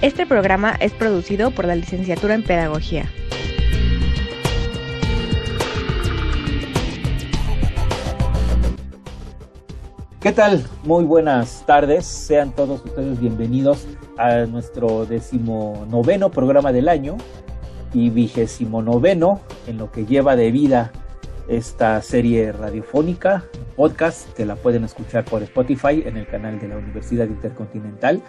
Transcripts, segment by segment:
Este programa es producido por la Licenciatura en Pedagogía. ¿Qué tal? Muy buenas tardes. Sean todos ustedes bienvenidos a nuestro decimonoveno programa del año y vigésimo noveno en lo que lleva de vida esta serie radiofónica, podcast, que la pueden escuchar por Spotify en el canal de la Universidad Intercontinental.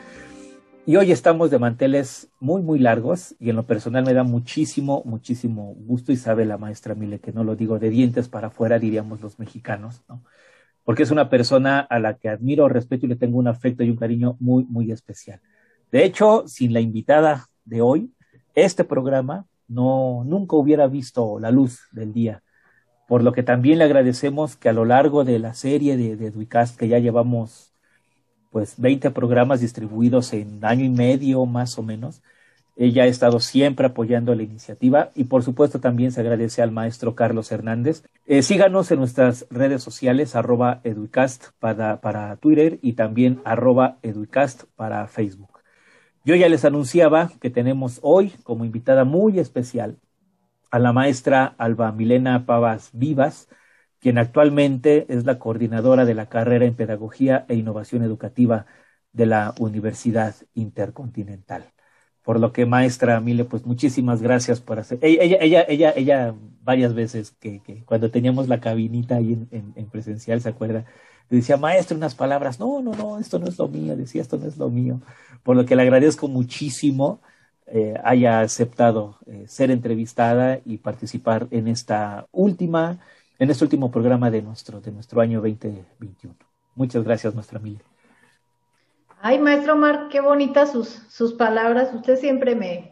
Y hoy estamos de manteles muy, muy largos y en lo personal me da muchísimo, muchísimo gusto y sabe la maestra Mile que no lo digo de dientes para afuera, diríamos los mexicanos, ¿no? Porque es una persona a la que admiro, respeto y le tengo un afecto y un cariño muy, muy especial. De hecho, sin la invitada de hoy, este programa no, nunca hubiera visto la luz del día. Por lo que también le agradecemos que a lo largo de la serie de, de que ya llevamos pues 20 programas distribuidos en año y medio más o menos. Ella ha estado siempre apoyando la iniciativa y por supuesto también se agradece al maestro Carlos Hernández. Eh, síganos en nuestras redes sociales arroba educast para, para Twitter y también arroba educast para Facebook. Yo ya les anunciaba que tenemos hoy como invitada muy especial a la maestra Alba Milena Pavas Vivas, quien actualmente es la coordinadora de la carrera en Pedagogía e Innovación Educativa de la Universidad Intercontinental. Por lo que, maestra Mile, pues muchísimas gracias por hacer. Ella, ella, ella, ella, varias veces que, cuando teníamos la cabinita ahí en, presencial, ¿se acuerda? Decía, maestro, unas palabras. No, no, no, esto no es lo mío. Decía, esto no es lo mío. Por lo que le agradezco muchísimo eh, haya aceptado eh, ser entrevistada y participar en esta última en este último programa de nuestro, de nuestro año 2021. Muchas gracias, nuestra amiga. Ay, maestro Omar, qué bonitas sus, sus palabras. Usted siempre me,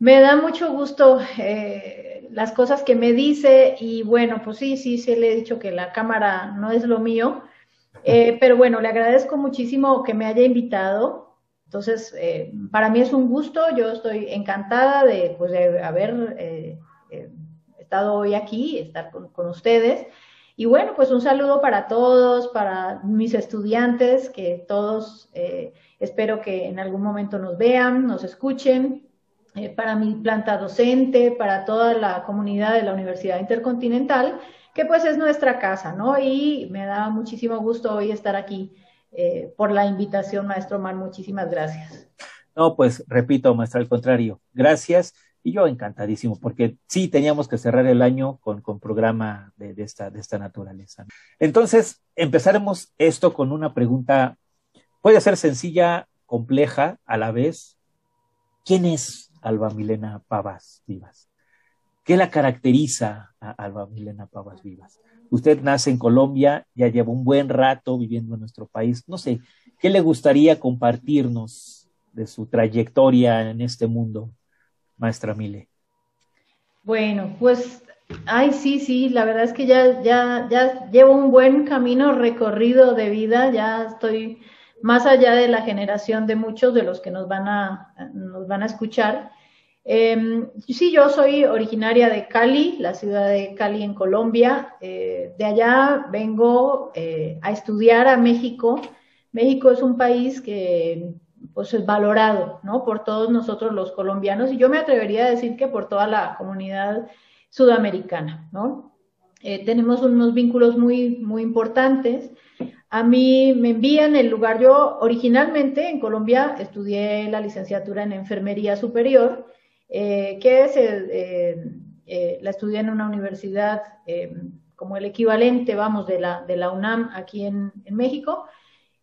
me da mucho gusto eh, las cosas que me dice y bueno, pues sí, sí, sí le he dicho que la cámara no es lo mío, eh, pero bueno, le agradezco muchísimo que me haya invitado. Entonces, eh, para mí es un gusto, yo estoy encantada de, pues, de haber estado hoy aquí, estar con, ustedes. Y bueno, pues un saludo para todos, para mis estudiantes, que todos eh, espero que en algún momento nos vean, nos escuchen, eh, para mi planta docente, para toda la comunidad de la Universidad Intercontinental, que pues es nuestra casa, ¿no? Y me da muchísimo gusto hoy estar aquí eh, por la invitación, maestro Omar. Muchísimas gracias. No, pues repito, maestro, al contrario, gracias. Y yo encantadísimo, porque sí teníamos que cerrar el año con, con programa de, esta, de esta naturaleza. Entonces, empezaremos esto con una pregunta, puede ser sencilla, compleja a la vez. ¿Quién es Alba Milena Pavas Vivas? ¿Qué la caracteriza a Alba Milena Pavas Vivas? Usted nace en Colombia, ya lleva un buen rato viviendo en nuestro país. No sé, ¿qué le gustaría compartirnos de su trayectoria en este mundo maestra Mile? Bueno, pues, ay, sí, sí, la verdad es que ya, ya, ya llevo un buen camino recorrido de vida, ya estoy más allá de la generación de muchos de los que nos van a, nos van a escuchar. Eh, sí, yo soy originaria de Cali, la ciudad de Cali en Colombia. Eh, de allá vengo eh, a estudiar a México. México es un país que pues es valorado, ¿no? Por todos nosotros los colombianos y yo me atrevería a decir que por toda la comunidad sudamericana, ¿no? Eh, tenemos unos vínculos muy, muy importantes. A mí me envían el lugar, yo originalmente en Colombia estudié la licenciatura en enfermería superior, eh, que es, eh, la estudié en una universidad como el equivalente, vamos, de la, de la UNAM aquí en México.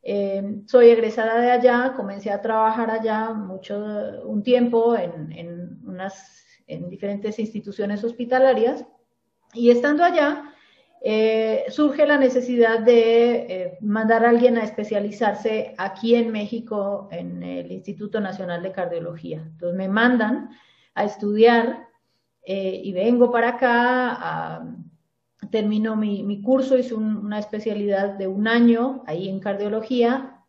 Eh, soy egresada de allá, comencé a trabajar allá mucho, un tiempo en, unas, en diferentes instituciones hospitalarias y estando allá, eh, surge la necesidad de eh, mandar a alguien a especializarse aquí en México en el Instituto Nacional de Cardiología. Entonces me mandan a estudiar eh, y vengo para acá, termino mi, curso, hice una especialidad de un año ahí en cardiología,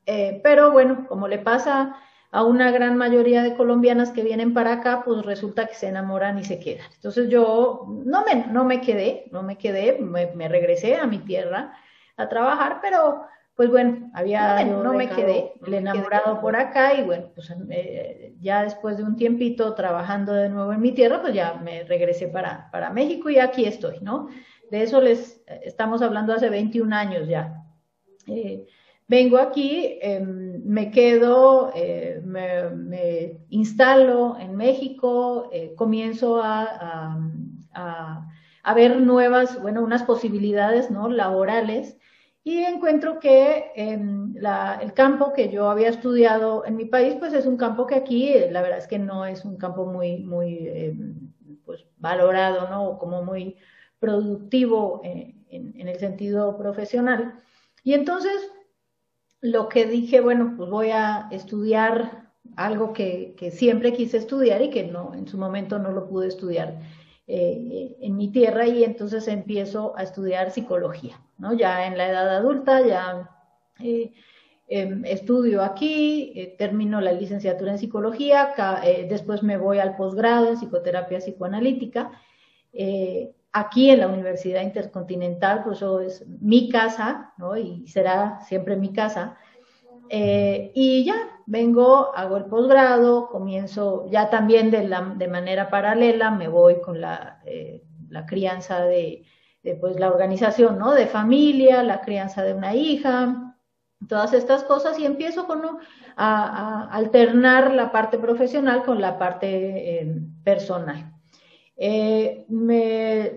pero bueno, como le pasa a una gran mayoría de colombianas que vienen para acá, pues resulta que se enamoran y se quedan. Entonces yo no me, no me quedé, no me quedé, me, regresé a mi tierra a trabajar, pero pues bueno, había, no me, quedé, el enamorado por acá y bueno, pues eh, ya después de un tiempito trabajando de nuevo en mi tierra, pues ya me regresé para, para México y aquí estoy, ¿no? De eso les estamos hablando hace 21 años ya. Eh, Vengo aquí, em, me quedo, eh, me, instalo en México, eh, comienzo a, ver nuevas, bueno, unas posibilidades ¿no? laborales y encuentro que em, el campo que yo había estudiado en mi país, pues es un campo que aquí, eh, la verdad es que no es un campo muy, muy em, pues, valorado, ¿no? Como muy productivo en, en el sentido profesional. Y entonces lo que dije, bueno, pues voy a estudiar algo que, siempre quise estudiar y que no, en su momento no lo pude estudiar eh, en mi tierra y entonces empiezo a estudiar psicología, ¿no? Ya en la edad adulta, ya eh, em, estudio aquí, eh, termino la licenciatura en psicología, después me voy al posgrado en psicoterapia psicoanalítica aquí en la Universidad Intercontinental, pues eso es mi casa, ¿no? Y será siempre mi casa. Eh, y ya, vengo, hago el posgrado, comienzo ya también de, la, de manera paralela, me voy con la, eh, crianza de, pues, la organización, ¿no? De familia, la crianza de una hija, todas estas cosas y empiezo con, a, alternar la parte profesional con la parte eh, personal. Eh,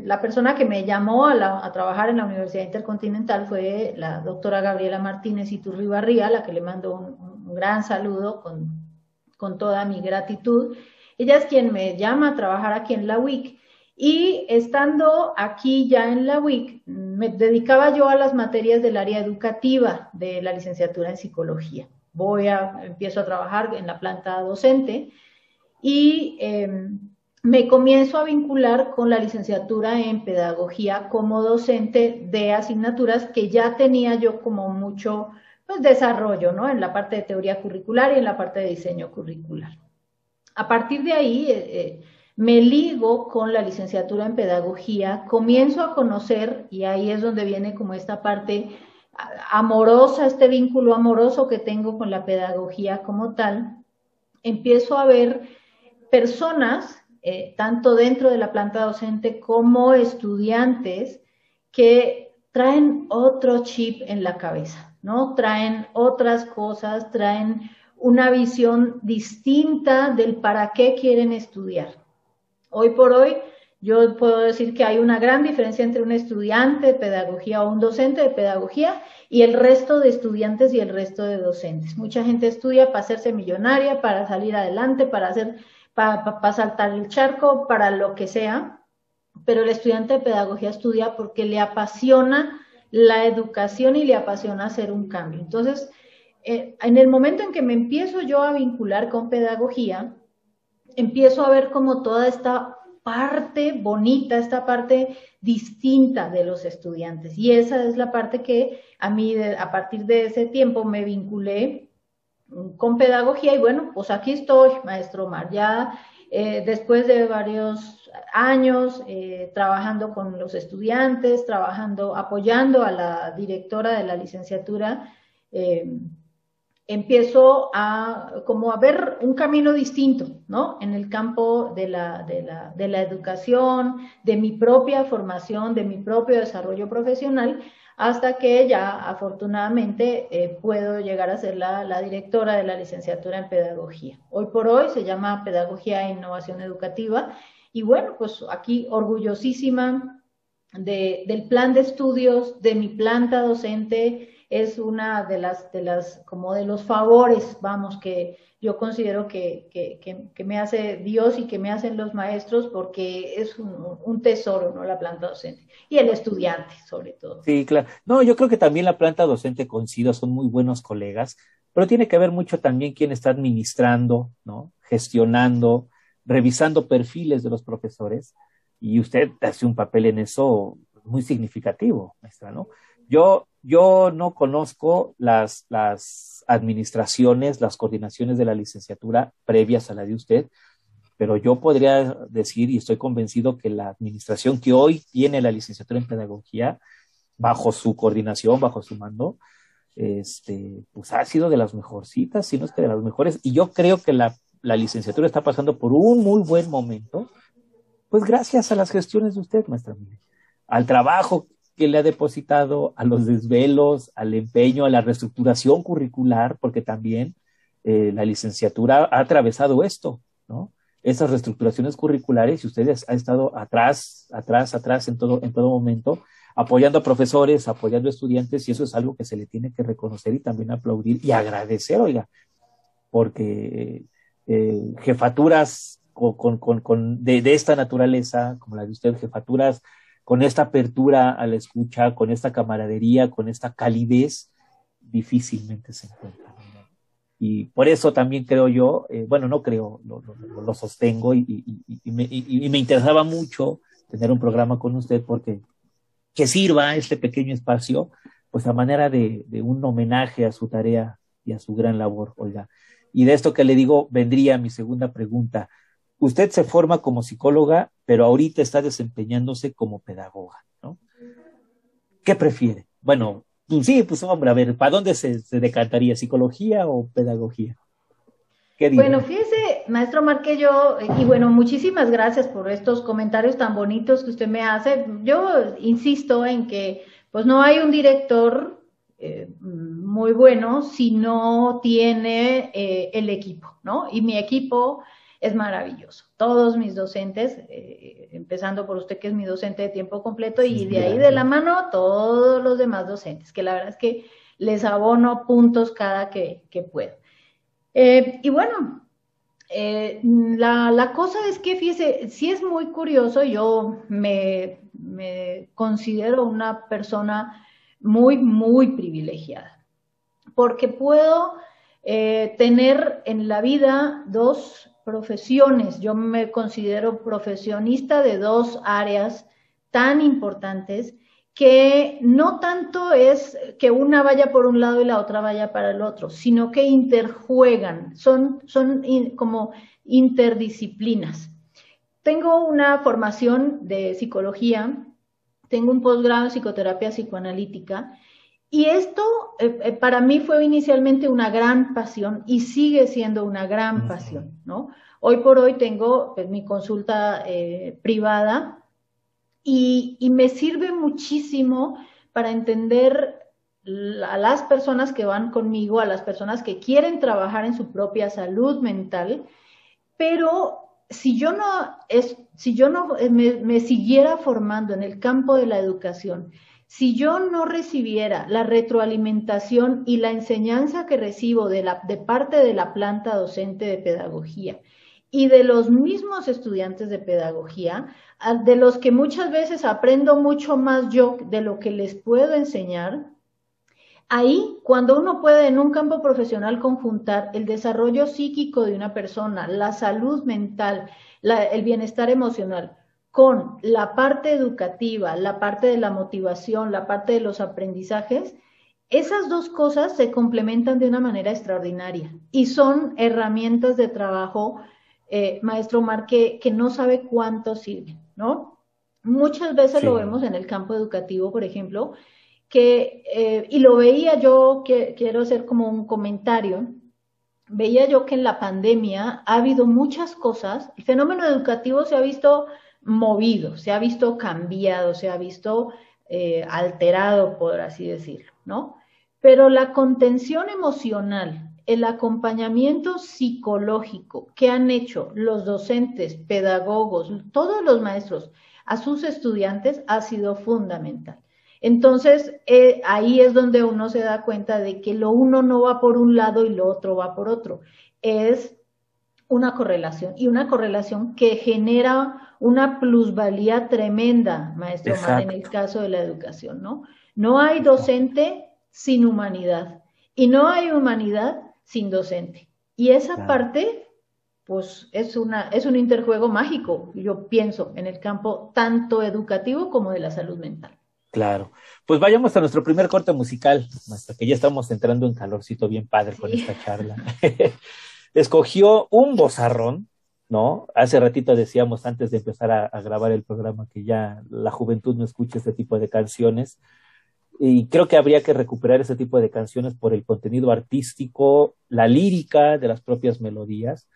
la persona que me llamó a, trabajar en la Universidad Intercontinental fue la doctora Gabriela Martínez Iturribarría, a la que le mando un, gran saludo con, toda mi gratitud. Ella es quien me llama a trabajar aquí en la WIC. Y estando aquí ya en la WIC, me dedicaba yo a las materias del área educativa de la licenciatura en psicología. Voy a, empiezo a trabajar en la planta docente y em, me comienzo a vincular con la licenciatura en pedagogía como docente de asignaturas que ya tenía yo como mucho pues, desarrollo, ¿no? En la parte de teoría curricular y en la parte de diseño curricular. A partir de ahí eh, eh, me ligo con la licenciatura en pedagogía, comienzo a conocer, y ahí es donde viene como esta parte amorosa, este vínculo amoroso que tengo con la pedagogía como tal, empiezo a ver personas eh, tanto dentro de la planta docente como estudiantes que traen otro chip en la cabeza, ¿no? Traen otras cosas, traen una visión distinta del para qué quieren estudiar. Hoy por hoy, yo puedo decir que hay una gran diferencia entre un estudiante de pedagogía o un docente de pedagogía y el resto de estudiantes y el resto de docentes. Mucha gente estudia para hacerse millonaria, para salir adelante, para hacer para saltar el charco, para lo que sea, pero el estudiante de pedagogía estudia porque le apasiona la educación y le apasiona hacer un cambio. Entonces, eh, en el momento en que me empiezo yo a vincular con pedagogía, empiezo a ver como toda esta parte bonita, esta parte distinta de los estudiantes. Y esa es la parte que a mí, a partir de ese tiempo, me vinculé con pedagogía y bueno, pues aquí estoy, maestro Omar, ya eh, después de varios años eh, trabajando con los estudiantes, trabajando, apoyando a la directora de la licenciatura, eh, empiezo a como a ver un camino distinto, ¿no? En el campo de la, de la, de la educación, de mi propia formación, de mi propio desarrollo profesional, hasta que ya afortunadamente eh, puedo llegar a ser la, directora de la licenciatura en pedagogía. Hoy por hoy se llama Pedagogía e Innovación Educativa y bueno, pues aquí orgullosísima del plan de estudios, de mi planta docente, es una de las, de las, como de los favores, vamos, que yo considero que, que, que, me hace Dios y que me hacen los maestros porque es un, un, tesoro, ¿no? La planta docente. Y el estudiante, sobre todo. Sí, claro. No, yo creo que también la planta docente coincido, son muy buenos colegas, pero tiene que ver mucho también quién está administrando, ¿no? Gestionando, revisando perfiles de los profesores. Y usted hace un papel en eso muy significativo, maestra, ¿no? Yo, yo no conozco las, las administraciones, las coordinaciones de la licenciatura previas a la de usted, pero yo podría decir y estoy convencido que la administración que hoy tiene la licenciatura en pedagogía, bajo su coordinación, bajo su mando, este, pues ha sido de las mejorcitas, si no es que de las mejores, y yo creo que la, la licenciatura está pasando por un muy buen momento, pues gracias a las gestiones de usted, maestra al trabajo que le ha depositado, a los desvelos, al empeño, a la reestructuración curricular, porque también eh, la licenciatura ha atravesado esto, ¿no? Esas reestructuraciones curriculares y ustedes han estado atrás, atrás, atrás en todo, en todo momento, apoyando a profesores, apoyando a estudiantes, y eso es algo que se le tiene que reconocer y también aplaudir y agradecer, oiga, porque eh, jefaturas con, con, con, de, de, esta naturaleza, como la de usted, jefaturas con esta apertura a la escucha, con esta camaradería, con esta calidez, difícilmente se encuentra. Y por eso también creo yo, eh, bueno, no creo, lo, sostengo y, me, interesaba mucho tener un programa con usted porque que sirva este pequeño espacio, pues a manera de, de un homenaje a su tarea y a su gran labor, oiga. Y de esto que le digo, vendría mi segunda pregunta usted se forma como psicóloga, pero ahorita está desempeñándose como pedagoga, ¿no? ¿Qué prefiere? Bueno, pues sí, pues hombre, a ver, ¿para dónde se, decantaría? ¿Psicología o pedagogía? ¿Qué bueno, fíjese, maestro Marque, yo, y bueno, muchísimas gracias por estos comentarios tan bonitos que usted me hace. Yo insisto en que, pues no hay un director eh, muy bueno si no tiene eh, el equipo, ¿no? Y mi equipo es maravilloso. Todos mis docentes, eh, empezando por usted que es mi docente de tiempo completo y de ahí de la mano todos los demás docentes, que la verdad es que les abono puntos cada que, que puedo. Eh, y bueno, eh, la, la, cosa es que, fíjese, sí es muy curioso, yo me, me considero una persona muy, muy privilegiada, porque puedo tener en la vida dos profesiones. Yo me considero profesionista de dos áreas tan importantes que no tanto es que una vaya por un lado y la otra vaya para el otro, sino que interjuegan, son, son como interdisciplinas. Tengo una formación de psicología, tengo un posgrado en psicoterapia psicoanalítica y esto eh, eh, para mí fue inicialmente una gran pasión y sigue siendo una gran pasión, ¿no? Hoy por hoy tengo pues, mi consulta eh, privada y, y, me sirve muchísimo para entender a las personas que van conmigo, a las personas que quieren trabajar en su propia salud mental, pero si yo no, es, si yo no me, me siguiera formando en el campo de la educación, si yo no recibiera la retroalimentación y la enseñanza que recibo de, parte de la planta docente de pedagogía y de los mismos estudiantes de pedagogía, de los que muchas veces aprendo mucho más yo de lo que les puedo enseñar, Ahí, cuando uno puede en un campo profesional conjuntar el desarrollo psíquico de una persona, la salud mental, el bienestar emocional, con la parte educativa, la parte de la motivación, la parte de los aprendizajes, esas dos cosas se complementan de una manera extraordinaria y son herramientas de trabajo, eh, maestro Mar, que, no sabe cuánto sirven, ¿no? Muchas veces lo vemos en el campo educativo, por ejemplo, que, eh, y lo veía yo, que, quiero hacer como un comentario, veía yo que en la pandemia ha habido muchas cosas, el fenómeno educativo se ha visto movido, se ha visto cambiado, se ha visto eh, alterado, por así decirlo, ¿no? Pero la contención emocional, el acompañamiento psicológico que han hecho los docentes, pedagogos, todos los maestros a sus estudiantes ha sido fundamental. Entonces, eh, ahí es donde uno se da cuenta de que lo uno no va por un lado y lo otro va por otro. Es una correlación y una correlación que genera una plusvalía tremenda, maestro en el caso de la educación, ¿no? No hay docente sin humanidad y no hay humanidad sin docente. Y esa parte, pues, es, una, es un interjuego mágico, yo pienso, en el campo tanto educativo como de la salud mental. Claro. Pues vayamos a nuestro primer corte musical, hasta que ya estamos entrando en calorcito bien padre con esta charla. Escogió un bozarrón, ¿no? Hace ratito decíamos antes de empezar a, grabar el programa que ya la juventud no escucha este tipo de canciones. Y creo que habría que recuperar ese tipo de canciones por el contenido artístico, la lírica de las propias melodías.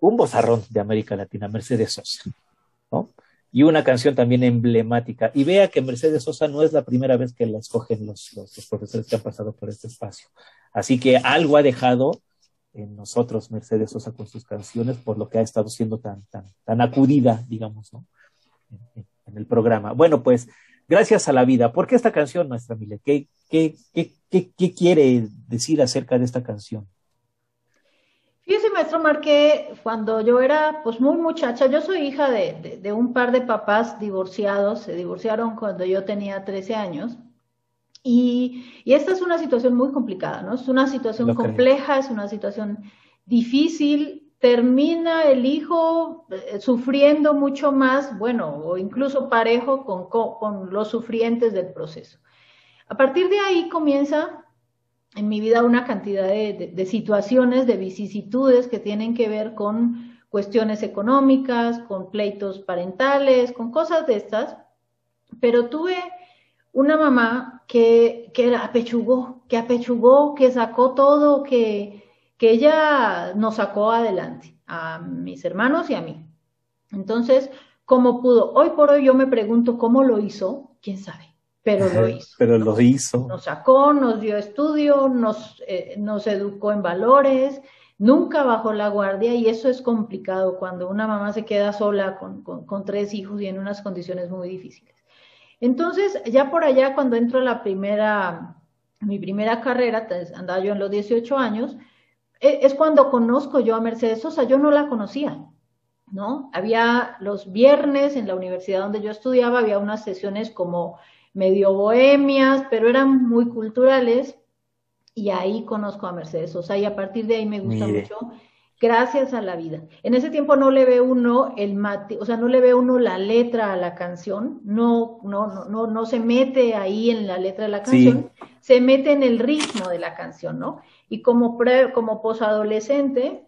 Un bozarrón de América Latina, Mercedes Sosa, ¿no? y una canción también emblemática. Y vea que Mercedes Sosa no es la primera vez que la escogen los, los, profesores que han pasado por este espacio. Así que algo ha dejado en nosotros Mercedes Sosa con sus canciones por lo que ha estado siendo tan, tan, tan acudida, digamos, ¿no? en, el programa. Bueno, pues gracias a la vida. ¿Por qué esta canción, nuestra Mile? ¿Qué, qué, qué, qué quiere decir acerca de esta canción? Fíjese, maestro Marque, cuando yo era pues muy muchacha, yo soy hija de, un par de papás divorciados, se divorciaron cuando yo tenía 13 años. Y, esta es una situación muy complicada, ¿no? Es una situación compleja, es una situación difícil. Termina el hijo eh, sufriendo mucho más, bueno, o incluso parejo con, con los sufrientes del proceso. A partir de ahí comienza en mi vida una cantidad de, situaciones, de vicisitudes que tienen que ver con cuestiones económicas, con pleitos parentales, con cosas de estas, pero tuve una mamá que, que apechugó, que apechugó, que sacó todo, que, que ella nos sacó adelante, a mis hermanos y a mí. Entonces, ¿cómo pudo? Hoy por hoy yo me pregunto cómo lo hizo, quién sabe pero lo hizo. Pero lo hizo. Nos sacó, nos dio estudio, nos, eh, nos educó en valores, nunca bajó la guardia y eso es complicado cuando una mamá se queda sola con, con, tres hijos y en unas condiciones muy difíciles. Entonces, ya por allá, cuando entro a la primera, mi primera carrera, andaba yo en los 18 años, e, es cuando conozco yo a Mercedes Sosa, yo no la conocía, ¿no? Había los viernes en la universidad donde yo estudiaba, había unas sesiones como medio bohemias, pero eran muy culturales. Y ahí conozco a Mercedes Sosa y a partir de ahí me gusta mucho gracias a la vida. En ese tiempo no le ve uno el mate, o sea, no le ve uno la letra a la canción, no, no, no, no, no se mete ahí en la letra de la canción, se mete en el ritmo de la canción, ¿no? Y como pre, como posadolescente,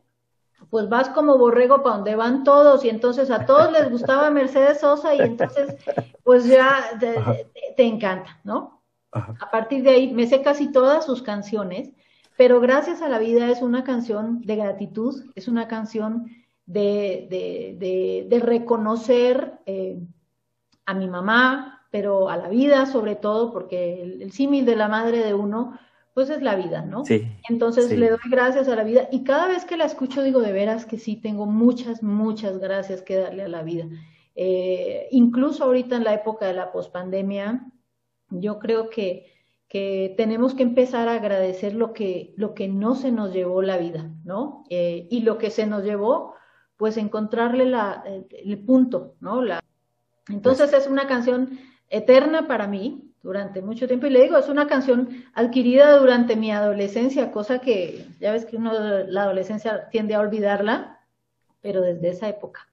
pues vas como borrego para donde van todos y entonces a todos les gustaba Mercedes Sosa y entonces pues ya te, encanta, ¿no? A partir de ahí me sé casi todas sus canciones, pero gracias a la vida es una canción de gratitud, es una canción de, de, reconocer eh, a mi mamá, pero a la vida sobre todo, porque el, el símil de la madre de uno pues es la vida, ¿no? Sí. Entonces le doy gracias a la vida y cada vez que la escucho digo de veras que sí, tengo muchas, muchas gracias que darle a la vida. Eh, incluso ahorita en la época de la pospandemia, yo creo que, que tenemos que empezar a agradecer lo que, lo que no se nos llevó la vida, ¿no? Eh, y lo que se nos llevó, pues encontrarle la, el, punto, ¿no? La, entonces es una canción eterna para mí, durante mucho tiempo. Y le digo, es una canción adquirida durante mi adolescencia, cosa que ya ves que uno la adolescencia tiende a olvidarla, pero desde esa época.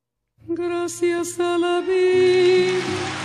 Gracias a la vida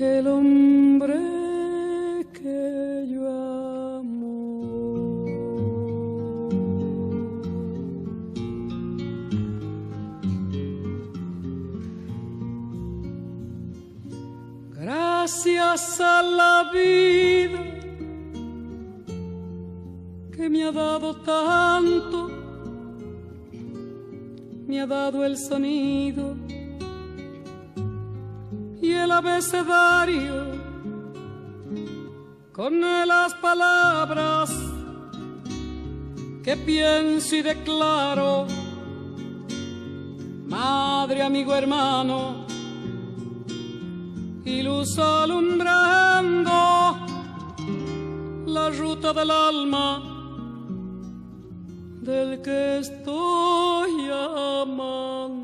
el hombre que yo amo. Gracias a la vida que me ha dado tanto, me ha dado el sonido y el abecedario con las palabras que pienso y declaro, madre, amigo, hermano, y luz alumbrando la ruta del alma del que estoy amando.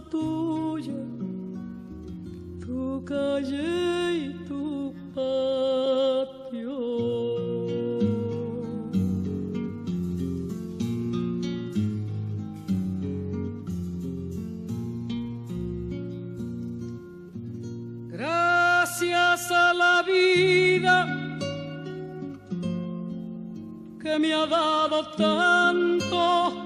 tuya, tu calle y tu patio. Gracias a la vida que me ha dado tanto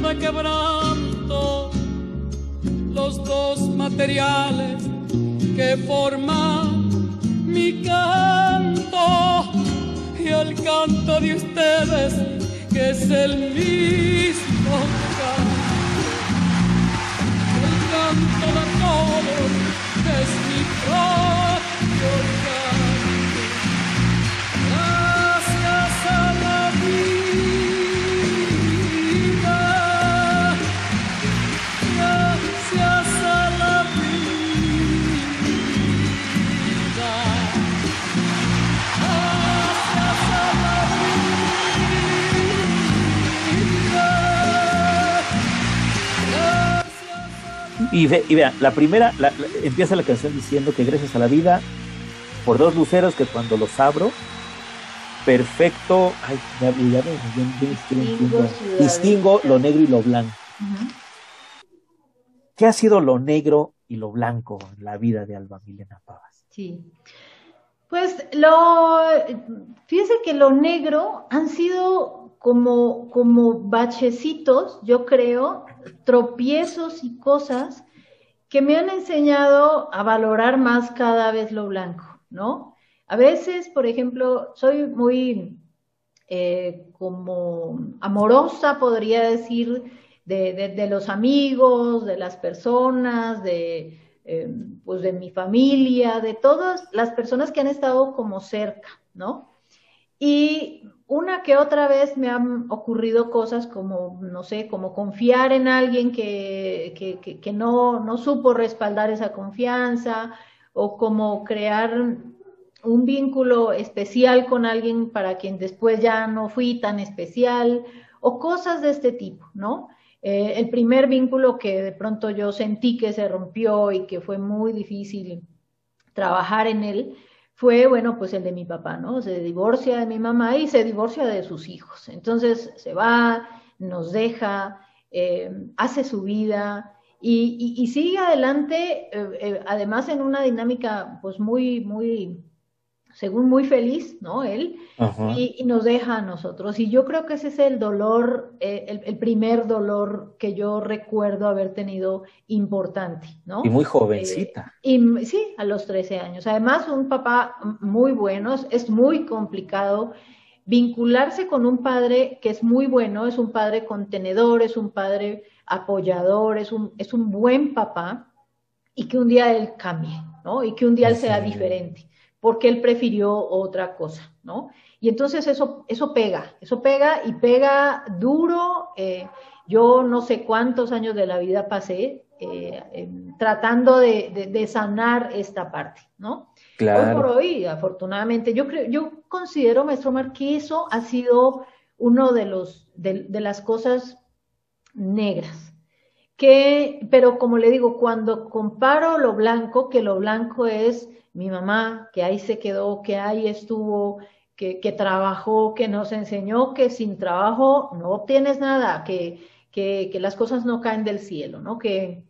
de quebranto, los dos materiales que forman mi canto y el canto de ustedes que es el mismo canto, el canto de todos es mi propio Y, ve, y vean, la primera, empieza la canción diciendo que gracias a la vida, por dos luceros que cuando los abro, perfecto, ay, ya, ya, distingo, distingo lo negro y lo blanco. ¿Qué ha sido lo negro y lo blanco en la vida de Alba Milena Pavas? Sí. Pues lo, fíjese que lo negro han sido como, como bachecitos, yo creo, tropiezos y cosas que me han enseñado a valorar más cada vez lo blanco, ¿no? A veces, por ejemplo, soy muy eh, como amorosa, podría decir, de, los amigos, de las personas, de, eh, pues de mi familia, de todas las personas que han estado como cerca, ¿no? Y una que otra vez me han ocurrido cosas como, no sé, como confiar en alguien que, que, no, no supo respaldar esa confianza o como crear un vínculo especial con alguien para quien después ya no fui tan especial o cosas de este tipo, ¿no? Eh, el primer vínculo que de pronto yo sentí que se rompió y que fue muy difícil trabajar en él fue, bueno, pues el de mi papá, ¿no? Se divorcia de mi mamá y se divorcia de sus hijos. Entonces se va, nos deja, eh, hace su vida y, sigue adelante, eh, eh, además en una dinámica pues muy, muy según muy feliz, ¿no? Él, y, nos deja a nosotros. Y yo creo que ese es el dolor, eh, el, primer dolor que yo recuerdo haber tenido importante, ¿no? Y muy jovencita. Eh, y sí, a los 13 años. Además, un papá muy bueno, es muy complicado vincularse con un padre que es muy bueno, es un padre contenedor, es un padre apoyador, es un, es un buen papá, y que un día él cambie, ¿no? Y que un día él sea diferente porque él prefirió otra cosa, ¿no? Y entonces eso, eso pega, eso pega y pega duro. Eh, yo no sé cuántos años de la vida pasé eh, tratando de, sanar esta parte, ¿no? Claro. Hoy por hoy, afortunadamente, yo creo, yo considero, maestro Mar, que eso ha sido uno de los, de, de las cosas negras. Que, pero como le digo, cuando comparo lo blanco, que lo blanco es mi mamá, que ahí se quedó, que ahí estuvo, que, que trabajó, que nos enseñó que sin trabajo no obtienes nada, que, que, que las cosas no caen del cielo, ¿no? Que,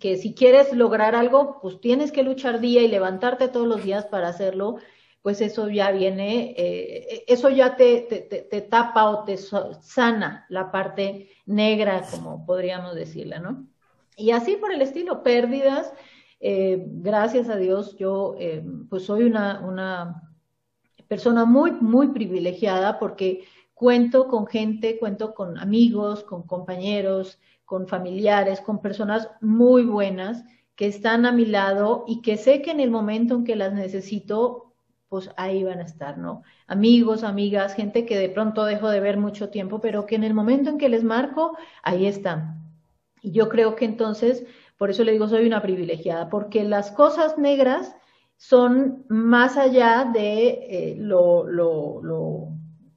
que si quieres lograr algo, pues tienes que luchar día y levantarte todos los días para hacerlo, pues eso ya viene, eh, eso ya te, te, te, tapa o te sana la parte negra, como podríamos decirla, ¿no? Y así por el estilo, pérdidas, eh, gracias a Dios, yo eh, pues soy una, una persona muy, muy privilegiada porque cuento con gente, cuento con amigos, con compañeros, con familiares, con personas muy buenas que están a mi lado y que sé que en el momento en que las necesito, pues ahí van a estar, ¿no? Amigos, amigas, gente que de pronto dejo de ver mucho tiempo, pero que en el momento en que les marco, ahí están. Y yo creo que entonces por eso le digo, soy una privilegiada, porque las cosas negras son más allá de eh, lo, lo, lo,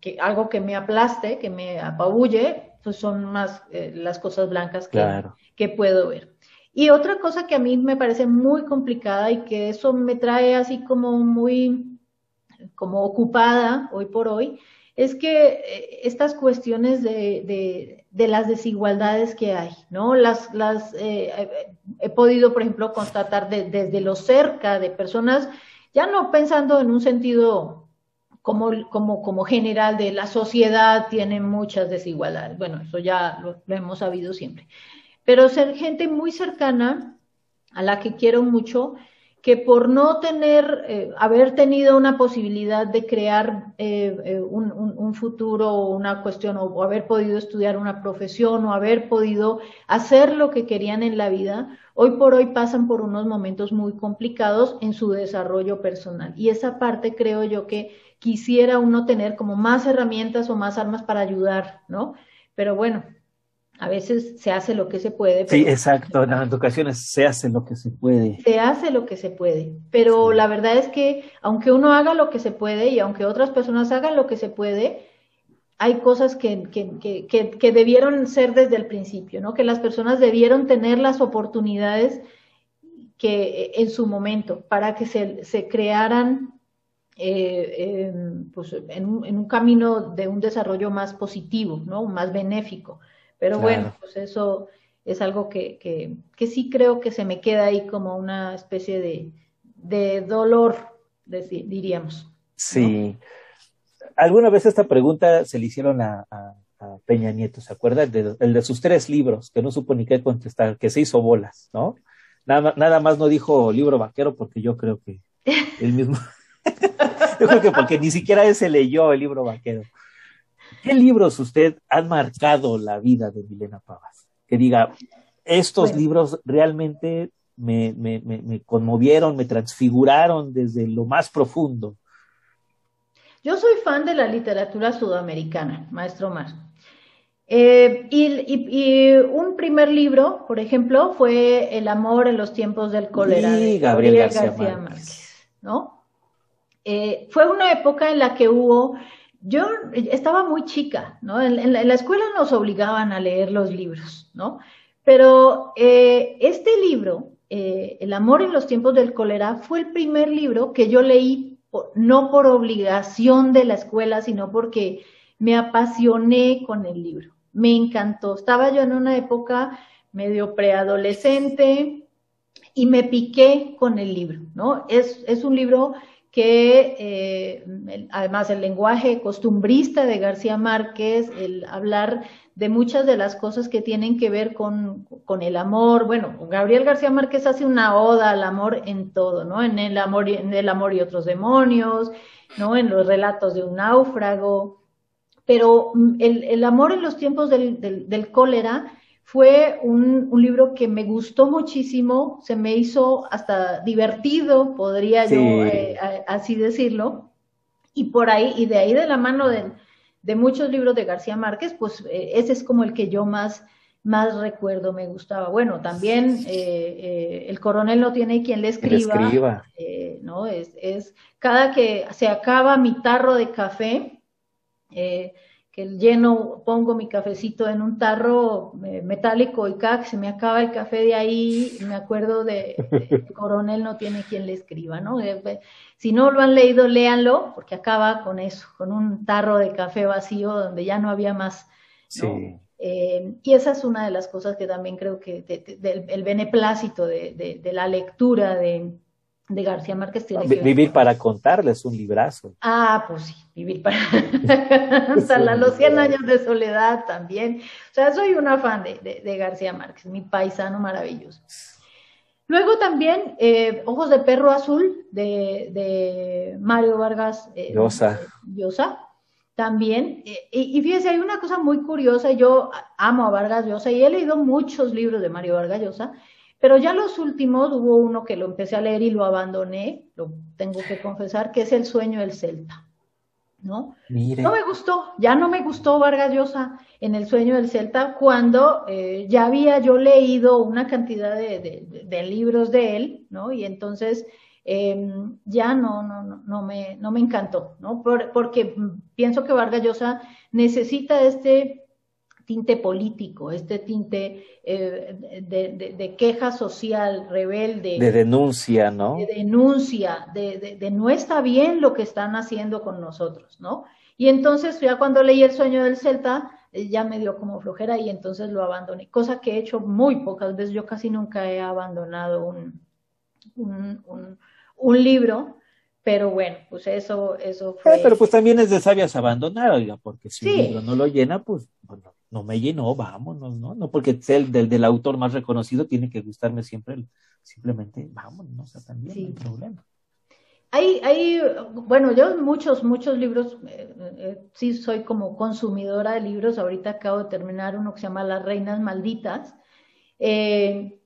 que, algo que me aplaste, que me apabulle, pues son más eh, las cosas blancas que, que puedo ver. Y otra cosa que a mí me parece muy complicada y que eso me trae así como muy, como ocupada hoy por hoy, es que eh, estas cuestiones de, de, las desigualdades que hay, ¿no? Las, las eh, he podido, por ejemplo, constatar desde lo cerca de personas, ya no pensando en un sentido como, como, como general de la sociedad tiene muchas desigualdades. Bueno, eso ya lo, lo hemos sabido siempre. Pero ser gente muy cercana, a la que quiero mucho, que por no tener, eh, haber tenido una posibilidad de crear eh, eh, un, un, futuro o una cuestión, o, haber podido estudiar una profesión, o haber podido hacer lo que querían en la vida, hoy por hoy pasan por unos momentos muy complicados en su desarrollo personal. Y esa parte creo yo que quisiera uno tener como más herramientas o más armas para ayudar, ¿no? Pero bueno, a veces se hace lo que se puede. sí, exacto. En ocasiones se hace lo que se puede. Se hace lo que se puede. Pero la verdad es que aunque uno haga lo que se puede y aunque otras personas hagan lo que se puede, hay cosas que, que, que, que debieron ser desde el principio, ¿no? Que las personas debieron tener las oportunidades que en su momento para que se, se crearan eh, pues, en, un, en un camino de un desarrollo más positivo, ¿no? Más benéfico. Pero bueno, pues eso es algo que, que, que, sí creo que se me queda ahí como una especie de, de dolor, diríamos. Sí. Alguna vez esta pregunta se le hicieron a, a, Peña Nieto, ¿se acuerda? El de, el de, sus tres libros, que no supo ni qué contestar, que se hizo bolas, ¿no? Nada, nada más no dijo libro vaquero porque yo creo que el mismo... yo creo que porque ni siquiera se leyó el libro vaquero. ¿Qué libros usted han marcado la vida de Milena Pavas? Que diga, estos libros realmente me, me, me, conmovieron, me transfiguraron desde lo más profundo. Yo soy fan de la literatura sudamericana, maestro Mar. Eh, y, un primer libro, por ejemplo, fue El amor en los tiempos del cólera de Gabriel, García, Márquez. ¿no? Eh, fue una época en la que hubo yo estaba muy chica, ¿no? En, la, escuela nos obligaban a leer los libros, ¿no? Pero eh, este libro eh, El amor en los tiempos del cólera fue el primer libro que yo leí, no por obligación de la escuela, sino porque me apasioné con el libro. Me encantó. Estaba yo en una época medio preadolescente y me piqué con el libro, ¿no? Es, es un libro que eh, además el lenguaje costumbrista de García Márquez, el hablar de muchas de las cosas que tienen que ver con, con, el amor, bueno, Gabriel García Márquez hace una oda al amor en todo, ¿no? En el amor, en el amor y otros demonios, ¿no? En los relatos de un náufrago, pero mm, el, el amor en los tiempos del, del, del cólera fue un, un, libro que me gustó muchísimo, se me hizo hasta divertido, podría sí. yo eh, así decirlo, y por ahí, y de ahí de la mano de, de muchos libros de García Márquez, pues eh, ese es como el que yo más, más recuerdo, me gustaba. Bueno, también eh, eh El coronel no tiene quien le escriba, le escriba. ¿no? Es, es, cada que se acaba mi tarro de café, que lleno, pongo mi cafecito en un tarro eh, metálico y que se me acaba el café de ahí, me acuerdo de, de Coronel no tiene quien le escriba, ¿no? Eh, si no lo han leído, léanlo, porque acaba con eso, con un tarro de café vacío donde ya no había más, ¿no? Sí. Eh, y esa es una de las cosas que también creo que de, de, de, el beneplácito de, de la lectura de, de García Márquez tiene que Vivir para contarles un librazo. Ah, pues sí, vivir para hasta los 100 años de soledad también. O sea, soy una fan de, de, de García Márquez, mi paisano maravilloso. Luego también eh, Ojos de Perro Azul de, de Mario Vargas eh, Llosa. Llosa. También, eh, y, y fíjese, hay una cosa muy curiosa, yo amo a Vargas Llosa y he leído muchos libros de Mario Vargas Llosa, pero ya los últimos, hubo uno que lo empecé a leer y lo abandoné, lo tengo que confesar, que es El sueño del Celta. ¿No? Mire. No me gustó, ya no me gustó Vargas Llosa en El sueño del Celta cuando eh, ya había yo leído una cantidad de, de, de, libros de él, ¿no? Y entonces eh, ya no, no, no, no, me, no me encantó, ¿no? Por, porque pienso que Vargas Llosa necesita este tinte político, este tinte eh, de, de, de, queja social rebelde. De denuncia, ¿no? De denuncia, de, de, no está bien lo que están haciendo con nosotros, ¿no? Y entonces ya cuando leí El sueño del Celta, eh, ya me dio como flojera y entonces lo abandoné, cosa que he hecho muy pocas veces, yo casi nunca he abandonado un, un, un, un libro, pero bueno, pues eso, eso fue. Eh, pero pues también es de sabias abandonar, oiga, porque si sí. un libro no lo llena, pues bueno, no me llenó, vámonos, ¿no? No porque sea el del, del autor más reconocido, tiene que gustarme siempre, el, simplemente vámonos, ¿no? o sea, también sí. no hay problema. Hay, hay, bueno, yo muchos, muchos libros, eh, eh, sí soy como consumidora de libros, ahorita acabo de terminar uno que se llama Las Reinas Malditas. Eh,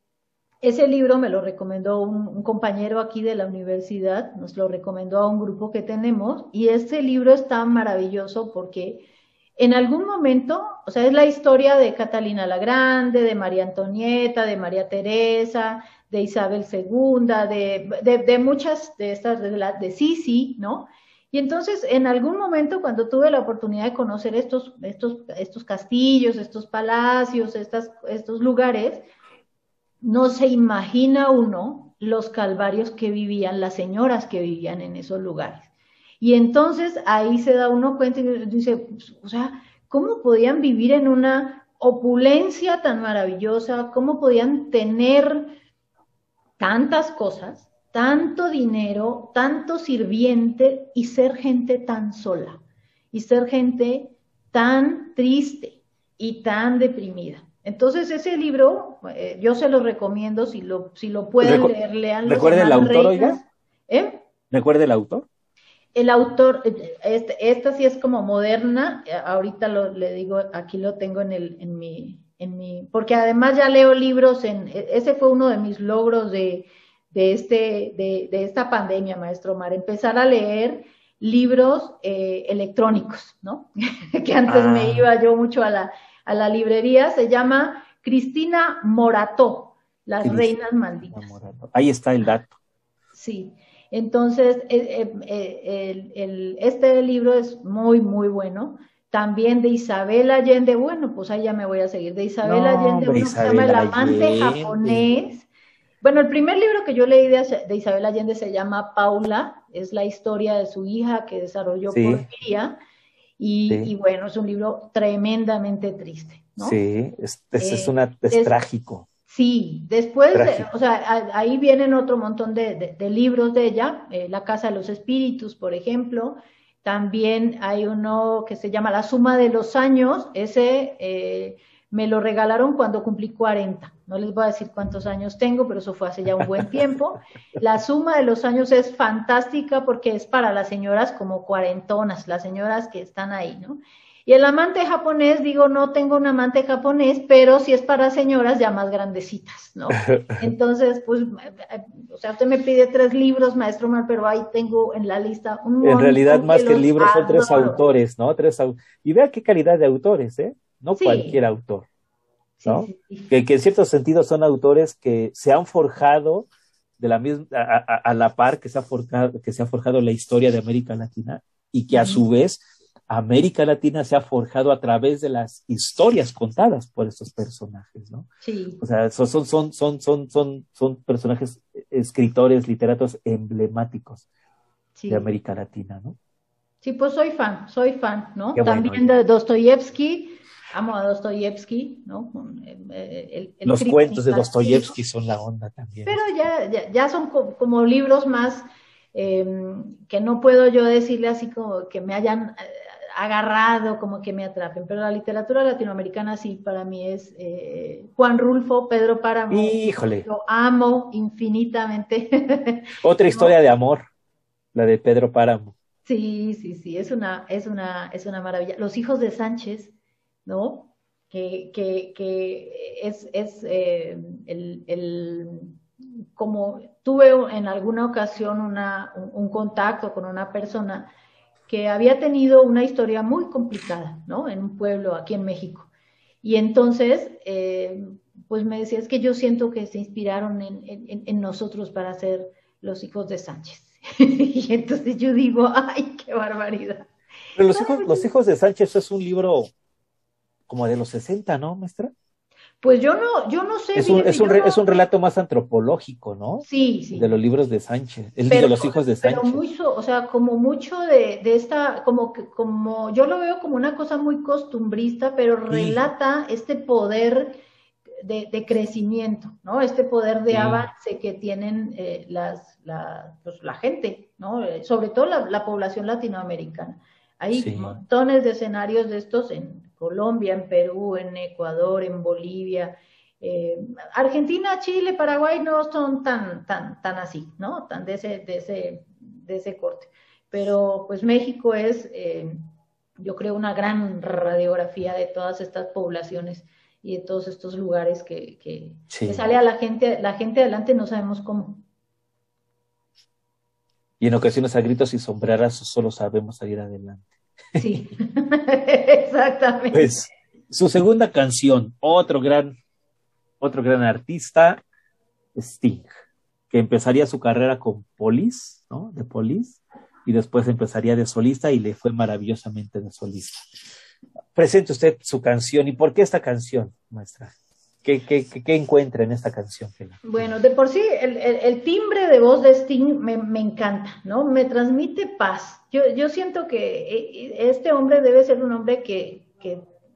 ese libro me lo recomendó un, un, compañero aquí de la universidad, nos lo recomendó a un grupo que tenemos, y este libro está maravilloso porque en algún momento, o sea, es la historia de Catalina la Grande, de María Antonieta, de María Teresa, de Isabel II, de, de, muchas de estas, de, la, de Sisi, ¿no? Y entonces, en algún momento, cuando tuve la oportunidad de conocer estos, estos, estos castillos, estos palacios, estas, estos lugares, no se imagina uno los calvarios que vivían, las señoras que vivían en esos lugares. Y entonces ahí se da uno cuenta y dice, o sea, ¿cómo podían vivir en una opulencia tan maravillosa? ¿Cómo podían tener tantas cosas, tanto dinero, tanto sirviente y ser gente tan sola? Y ser gente tan triste y tan deprimida. Entonces ese libro, eh, yo se lo recomiendo, si lo, si lo pueden Recu leer, leanlo. ¿Recuerda el autor, oiga? ¿Eh? ¿Recuerda el autor? El autor, este, esta sí es como moderna, ahorita lo, le digo, aquí lo tengo en el, en mi, en mi, porque además ya leo libros en, ese fue uno de mis logros de, de este, de, de esta pandemia, maestro Mar, empezar a leer libros eh, electrónicos, ¿no? que antes ah. me iba yo mucho a la, a la librería, se llama Cristina Morató, Las Cristina Reinas Malditas. Ahí está el dato. Sí. Entonces, eh, eh, el, el, este libro es muy, muy bueno. También de Isabel Allende, bueno, pues ahí ya me voy a seguir. De Isabel no, Allende, uno Isabel que se llama El amante Allende. japonés. Bueno, el primer libro que yo leí de, de, Isabel Allende se llama Paula, es la historia de su hija que desarrolló Sí. Porfiria, y, Sí. y bueno, es un libro tremendamente triste, ¿no? Sí, es, es, es Eh, una, es, es- trágico. Sí, después, o sea, ahí vienen otro montón de, de- de libros de ella, eh, La Casa de los Espíritus, por ejemplo. También hay uno que se llama La Suma de los Años. Ese eh, me lo regalaron cuando cumplí 40. No les voy a decir cuántos años tengo, pero eso fue hace ya un buen tiempo. La Suma de los Años es fantástica porque es para las señoras como cuarentonas, las señoras que están ahí, ¿no? Y el amante japonés, digo, no tengo un amante japonés, pero sí es para señoras ya más grandecitas, ¿no? Entonces, pues, o sea, usted me pide tres libros, maestro Mar, pero ahí tengo en la lista un En realidad, más que los libros, son tres autores, ¿no? Tres au- y vea qué calidad de autores, ¿eh? No Sí. cualquier autor. ¿no? sí, sí. que, que en cierto sentido son autores que se han forjado de la misma a, a- a la par que se ha forjado que se ha forjado la historia de América Latina y que a su vez América Latina se ha forjado a través de las historias contadas por estos personajes, ¿no? Sí, O sea, son son son son son son, son personajes eh, escritores, literatos emblemáticos sí. de América Latina, ¿no? Sí, pues soy fan, soy fan, ¿no? Qué También de Dostoyevsky, amo a Dostoyevsky, ¿no? Eh, eh, el- el Los crítico cuentos de. Dostoyevsky son la onda también. Pero ya, ya, ya son co- como libros más eh, que no puedo yo decirle así como que me hayan agarrado, como que me atrapen. Pero la literatura latinoamericana sí, para mí es eh, Juan Rulfo, Pedro Páramo. Híjole, Lo amo infinitamente. otra historia de amor, la de Pedro Páramo. Sí, sí, sí, es una, es una, es una maravilla. Los hijos de Sánchez, ¿no? Que, que, que es, es eh, el, el, como tuve en alguna ocasión una, un, un contacto con una persona que había tenido una historia muy complicada, ¿no? En un pueblo aquí en México. Y entonces, eh, pues me decía, es que yo siento que se inspiraron en, en, en nosotros para ser los hijos de Sánchez. y entonces yo digo, ay, qué barbaridad. Pero los hijos, los hijos de Sánchez es un libro como de los 60, ¿no, maestra? Pues yo no, yo no sé. Es un, es un, yo re- no- es un relato más antropológico, ¿no? Sí, sí. De los libros de Sánchez, el Pero- de los hijos de Pero Sánchez. mucho, o sea, como mucho de, de esta, como que, como yo lo veo como una cosa muy costumbrista, pero relata este poder de, de crecimiento, ¿no? Este poder de Sí. avance que tienen eh, las, la, pues, la gente, ¿no? Eh, sobre todo la, la población latinoamericana. Hay Sí. montones de escenarios de estos en Colombia, en Perú, en Ecuador, en Bolivia. Eh, Argentina, Chile, Paraguay no son tan, tan, tan así, ¿no? Tan de ese, de ese, de ese corte. Pero pues México es, eh, yo creo, una gran radiografía de todas estas poblaciones y de todos estos lugares que, que, Sí. que sale a la gente, la gente adelante, no sabemos cómo. Y en ocasiones a gritos y sombrerazos solo sabemos salir adelante. Sí, exactamente. Pues su segunda canción, otro gran, otro gran artista, Sting, que empezaría su carrera con Police, ¿no? De Police, y después empezaría de solista y le fue maravillosamente de solista. Presente usted su canción, ¿y por qué esta canción, maestra? ¿Qué, encuentra en esta canción? Bueno, de por sí, el, timbre de voz de Sting me, encanta, ¿no? Me transmite paz. Yo, siento que eh, este hombre debe ser un hombre que,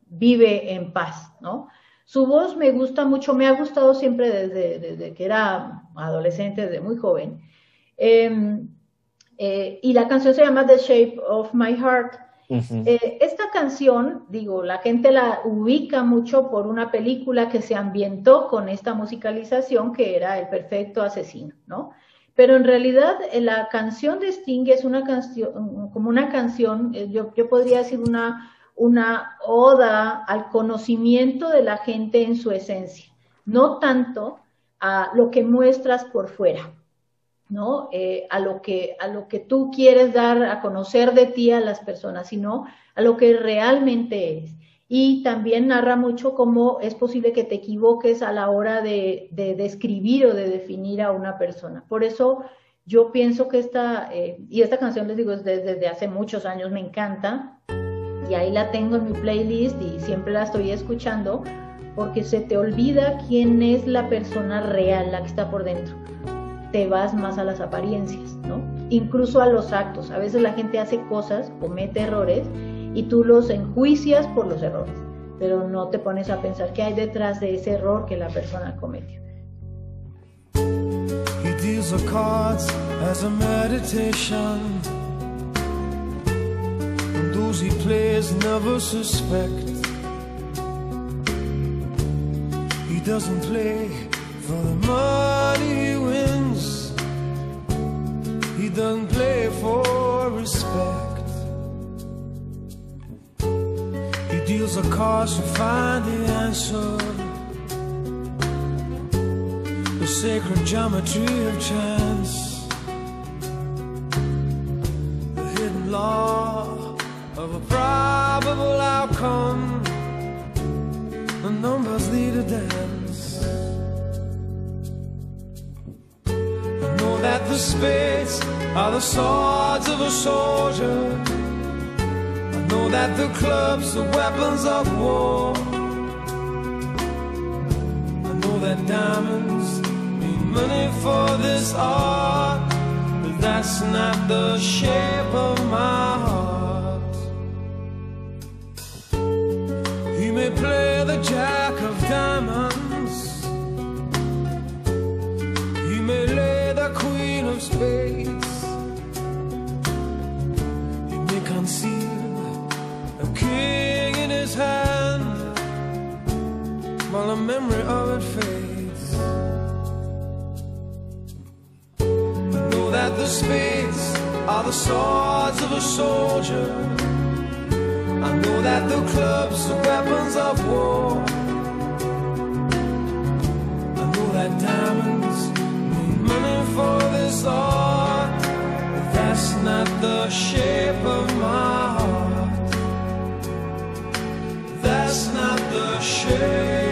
vive en paz, ¿no? Su voz me gusta mucho, me ha gustado siempre desde, que era adolescente, desde muy joven. Eh, eh, y la canción se llama The Shape of My Heart. Eh, esta canción, digo, la gente la ubica mucho por una película que se ambientó con esta musicalización que era El Perfecto Asesino, ¿no? Pero en realidad eh, la canción de Sting es una canción, como una canción, eh, yo, yo podría decir una, una oda al conocimiento de la gente en su esencia, no tanto a lo que muestras por fuera. ¿No? Eh, a, lo que, a lo que tú quieres dar a conocer de ti a las personas, sino a lo que realmente eres. Y también narra mucho cómo es posible que te equivoques a la hora de, de describir o de definir a una persona. Por eso yo pienso que esta, eh, y esta canción les digo, es desde, desde hace muchos años, me encanta, y ahí la tengo en mi playlist y siempre la estoy escuchando, porque se te olvida quién es la persona real, la que está por dentro. Te vas más a las apariencias, ¿no? Incluso a los actos. A veces la gente hace cosas, comete errores y tú los enjuicias por los errores, pero no te pones a pensar qué hay detrás de ese error que la persona cometió. Deals plays never suspect. He doesn't play for the money. He doesn't play for respect. He deals the cards to find the answer. The sacred geometry of chance. The hidden law of a probable outcome. The numbers lead a dance. Know that the are the swords of a soldier. I know that the clubs are weapons of war. I know that diamonds need money for this art, but that's not the shape of my heart. He may play the jack of diamonds, he may lay the queen of spades, while the memory of it fades. Know that the spades are the swords of a soldier. I know that the clubs are weapons of war. I know that diamonds need money for this art, but that's not the shape of my heart. That's not the shape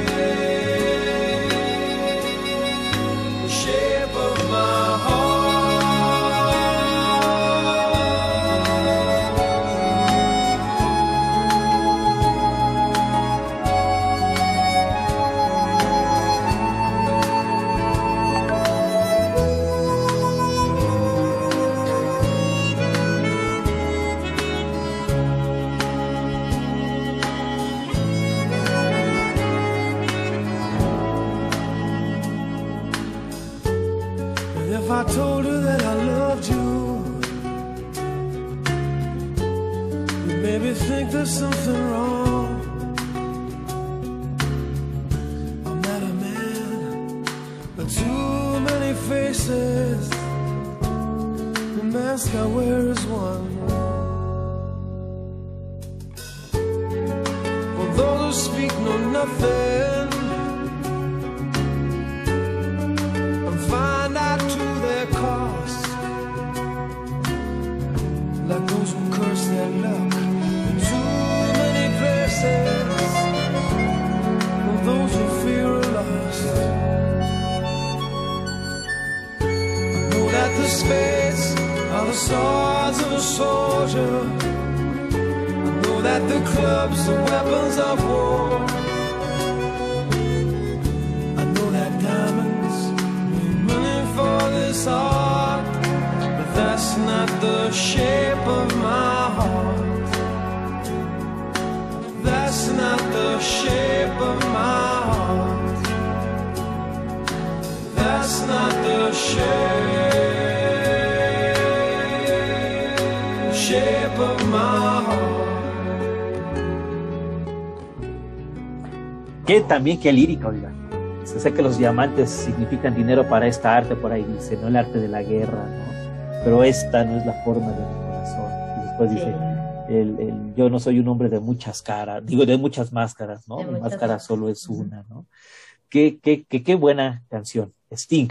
soldier. I know that the clubs are weapons of war. I know that diamonds need money for this art, but that's not the shape of my heart. That's not the shape of my heart. That's not the shape, Que también que lírica, oiga. Se sé que los diamantes significan dinero para esta arte, por ahí dice, no el arte de la guerra, ¿no? Pero esta no es la forma de mi corazón. Y después Sí. dice, el, el- yo no soy un hombre de muchas caras, digo de muchas máscaras, ¿no? De Mi máscara máscaras. solo es una, ¿no? Qué, qué, qué, qué buena canción, Sting.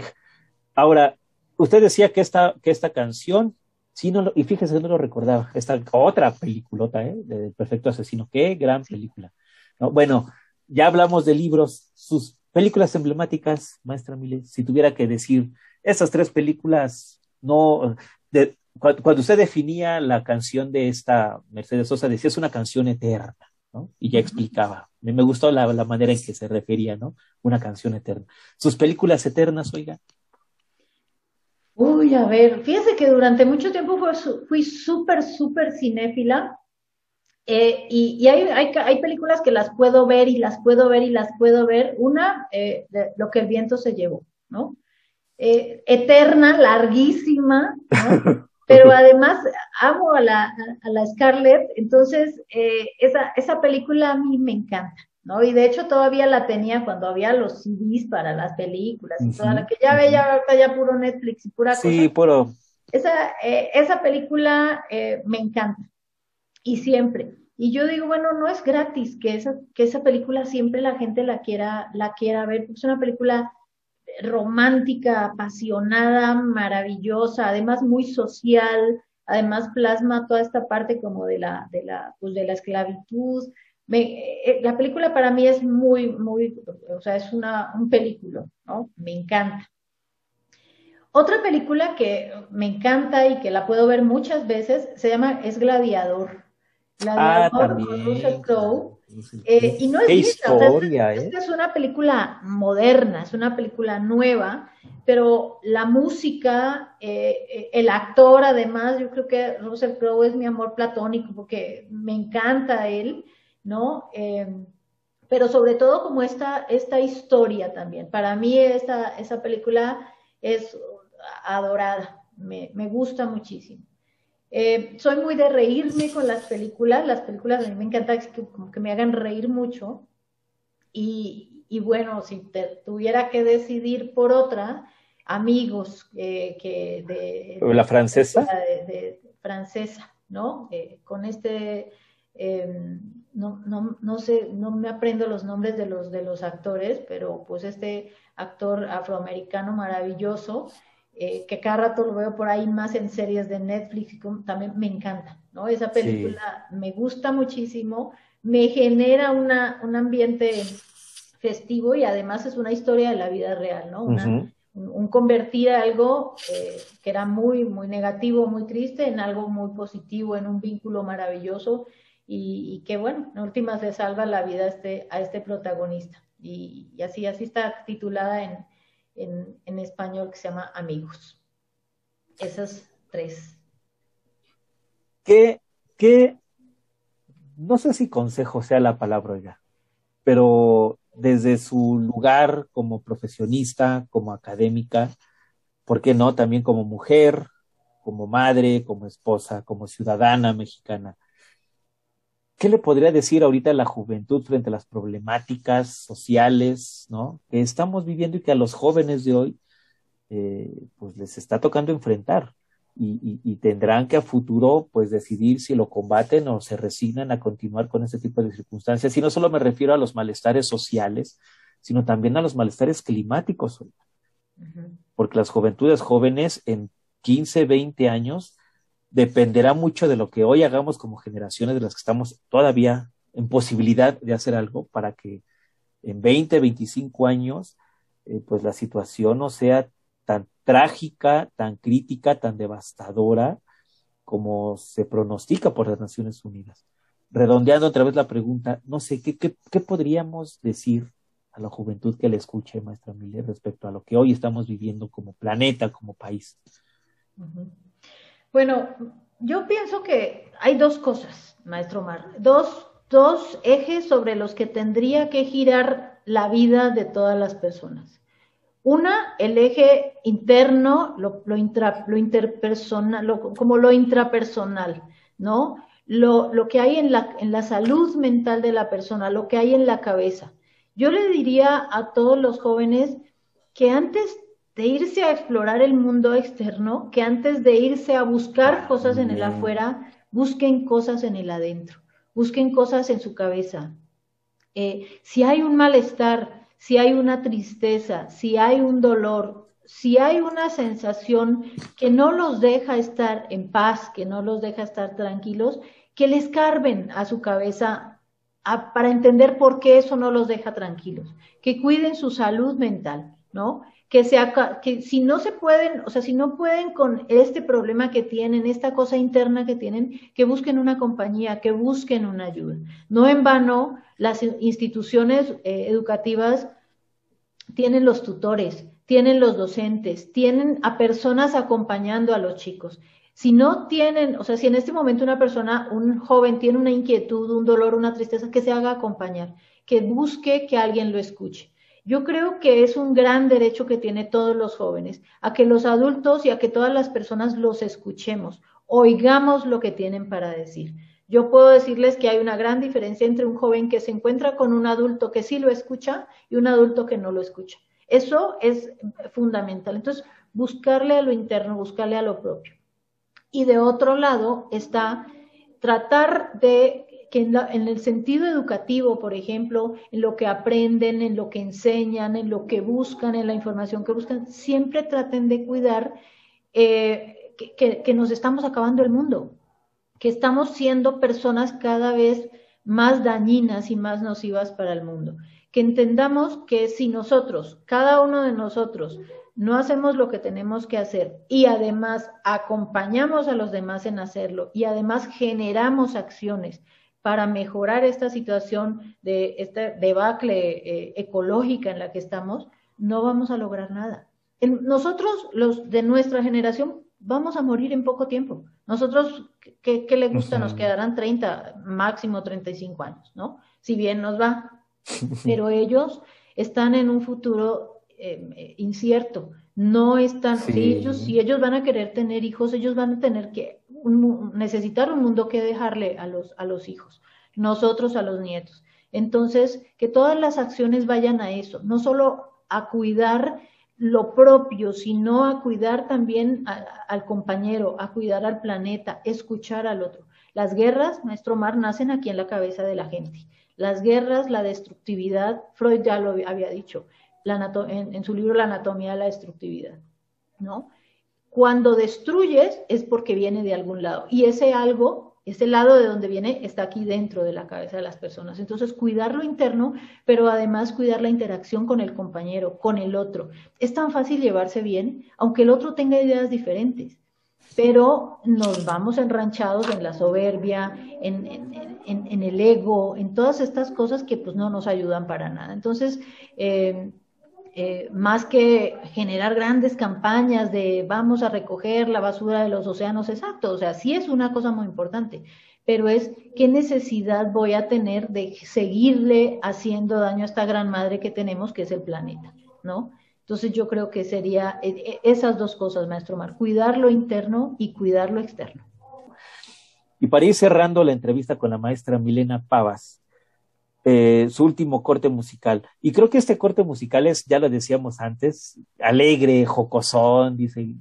Ahora, usted decía que esta, que esta canción, sí, no lo- y fíjese que no lo recordaba, esta otra peliculota, ¿eh? De Perfecto Asesino, qué gran película. ¿no? Bueno, ya hablamos de libros, sus películas emblemáticas, maestra Mile, si tuviera que decir, esas tres películas, no, cu- cuando usted definía la canción de esta Mercedes Sosa, decía es una canción eterna, ¿no? Y ya explicaba. Me, me gustó la, la, manera en que se refería, ¿no? Una canción eterna. Sus películas eternas, oiga. Uy, a ver, fíjese que durante mucho tiempo fue, fui súper, súper cinéfila. Eh, y, y hay, hay, hay, películas que las puedo ver y las puedo ver y las puedo ver. Una, eh, Lo que el viento se llevó, ¿no? Eh, eterna, larguísima, ¿no? pero además amo a la, a la Scarlett, entonces eh, esa, esa película a mí me encanta, ¿no? Y de hecho todavía la tenía cuando había los CDs para las películas y toda la que ya ve ya ahorita ya puro Netflix y pura sí, puro. Esa, eh, esa película eh, me encanta y siempre. Y yo digo, bueno, no es gratis que esa, que esa película siempre la gente la quiera, la quiera ver, es una película romántica, apasionada, maravillosa, además muy social, además plasma toda esta parte como de la, de la, pues de la esclavitud. Eh, la película para mí es muy, muy, o sea, es una, un película, ¿no? Me encanta. Otra película que me encanta y que la puedo ver muchas veces se llama Es Gladiador. Ah, Gladiador también. con Russell Crowe. Eh, y no es o sea, historia, esta, ¿eh? esta es una película moderna, es una película nueva, pero la música, eh, el actor además, yo creo que Russell Crowe es mi amor platónico porque me encanta él, ¿no? Eh, pero sobre todo como esta, esta historia también. Para mí esta, esa película es adorada, me, me gusta muchísimo. Eh, soy muy de reírme con las películas, las películas a mí me encanta que, como que me hagan reír mucho y, y bueno, si te, tuviera que decidir por otra, amigos eh, que de, ¿La francesa? De, de francesa, ¿no? Eh, con este, eh, no, no, no sé, no me aprendo los nombres de los, de los actores, pero pues este actor afroamericano maravilloso, eh, que cada rato lo veo por ahí más en series de Netflix, y como, también me encanta, ¿no? Esa película sí. me gusta muchísimo, me genera una, un ambiente festivo y además es una historia de la vida real, ¿no? Una, uh -huh. un, un, convertir algo eh, que era muy, muy negativo, muy triste, en algo muy positivo, en un vínculo maravilloso y, y que, bueno, en últimas le salva la vida a este, a este protagonista. Y, y así, así está titulada en en, español que se llama Amigos. Esas tres. ¿Qué, qué, no sé si consejo sea la palabra ya, pero desde su lugar como profesionista, como académica, ¿por qué no? También como mujer, como madre, como esposa, como ciudadana mexicana. ¿Qué le podría decir ahorita a la juventud frente a las problemáticas sociales ¿no? que estamos viviendo y que a los jóvenes de hoy eh, pues les está tocando enfrentar y, y, y, tendrán que a futuro pues decidir si lo combaten o se resignan a continuar con ese tipo de circunstancias? Y no solo me refiero a los malestares sociales, sino también a los malestares climáticos. Uh -huh. Porque las juventudes jóvenes en 15, 20 años dependerá mucho de lo que hoy hagamos como generaciones de las que estamos todavía en posibilidad de hacer algo para que en 20, 25 años, eh, pues la situación no sea tan trágica, tan crítica, tan devastadora como se pronostica por las Naciones Unidas. Redondeando otra vez la pregunta, no sé, ¿qué, qué, podríamos decir a la juventud que le escuche, maestra Miller, respecto a lo que hoy estamos viviendo como planeta, como país? Bueno, yo pienso que hay dos cosas, maestro Mar, dos, dos ejes sobre los que tendría que girar la vida de todas las personas. Una, el eje interno, lo, lo, intra, lo interpersonal, lo, como lo intrapersonal, ¿no? Lo, lo que hay en la, en la salud mental de la persona, lo que hay en la cabeza. Yo le diría a todos los jóvenes que antes de irse a explorar el mundo externo, que antes de irse a buscar cosas en el afuera, busquen cosas en el adentro, busquen cosas en su cabeza. Eh, si hay un malestar, si hay una tristeza, si hay un dolor, si hay una sensación que no los deja estar en paz, que no los deja estar tranquilos, que les carben a su cabeza a, para entender por qué eso no los deja tranquilos, que cuiden su salud mental, ¿no? Que, sea, que si no se pueden, o sea, si no pueden con este problema que tienen, esta cosa interna que tienen, que busquen una compañía, que busquen una ayuda. No en vano, las instituciones eh, educativas tienen los tutores, tienen los docentes, tienen a personas acompañando a los chicos. Si no tienen, o sea, si en este momento una persona, un joven tiene una inquietud, un dolor, una tristeza, que se haga acompañar, que busque que alguien lo escuche. Yo creo que es un gran derecho que tienen todos los jóvenes, a que los adultos y a que todas las personas los escuchemos, oigamos lo que tienen para decir. Yo puedo decirles que hay una gran diferencia entre un joven que se encuentra con un adulto que sí lo escucha y un adulto que no lo escucha. Eso es fundamental. Entonces, buscarle a lo interno, buscarle a lo propio. Y de otro lado está tratar de que en, el sentido educativo, por ejemplo, en lo que aprenden, en lo que enseñan, en lo que buscan, en la información que buscan, siempre traten de cuidar eh, que, nos estamos acabando el mundo, que estamos siendo personas cada vez más dañinas y más nocivas para el mundo. Que entendamos que si nosotros, cada uno de nosotros, no hacemos lo que tenemos que hacer y además acompañamos a los demás en hacerlo y además generamos acciones para mejorar esta situación de esta debacle eh, ecológica en la que estamos, no vamos a lograr nada. nosotros, los de nuestra generación, vamos a morir en poco tiempo. Nosotros, ¿qué, qué le gusta? Nos quedarán 30, máximo 35 años, ¿no? Si bien nos va. Pero ellos están en un futuro eh, incierto. No están, si, ellos, si ellos van a querer tener hijos, ellos van a tener que necesitar un mundo que dejarle a los, a los hijos, nosotros a los nietos. Entonces, que todas las acciones vayan a eso, no solo a cuidar lo propio, sino a cuidar también al compañero, a cuidar al planeta, escuchar al otro. Las guerras, maestro Mar, nacen aquí en la cabeza de la gente. Las guerras, la destructividad, Freud ya lo había dicho en, su libro La anatomía de la destructividad, ¿no? Cuando destruyes es porque viene de algún lado. Y ese algo, ese lado de donde viene, está aquí dentro de la cabeza de las personas. Entonces, cuidar lo interno, pero además cuidar la interacción con el compañero, con el otro. Es tan fácil llevarse bien, aunque el otro tenga ideas diferentes pero nos vamos enranchados en la soberbia, en, en, en, el ego, en todas estas cosas que pues no nos ayudan para nada. Entonces, eh, eh, más que generar grandes campañas de vamos a recoger la basura de los océanos, exacto, o sea, sí es una cosa muy importante, pero es qué necesidad voy a tener de seguirle haciendo daño a esta gran madre que tenemos, que es el planeta, ¿no? Entonces yo creo que sería eh, eh, esas dos cosas, maestro Mar, cuidar lo interno y cuidar lo externo. Y para ir cerrando la entrevista con la maestra Milena Pavas, eh, su último corte musical. Y creo que este corte musical es, ya lo decíamos antes, alegre, jocosón, dice,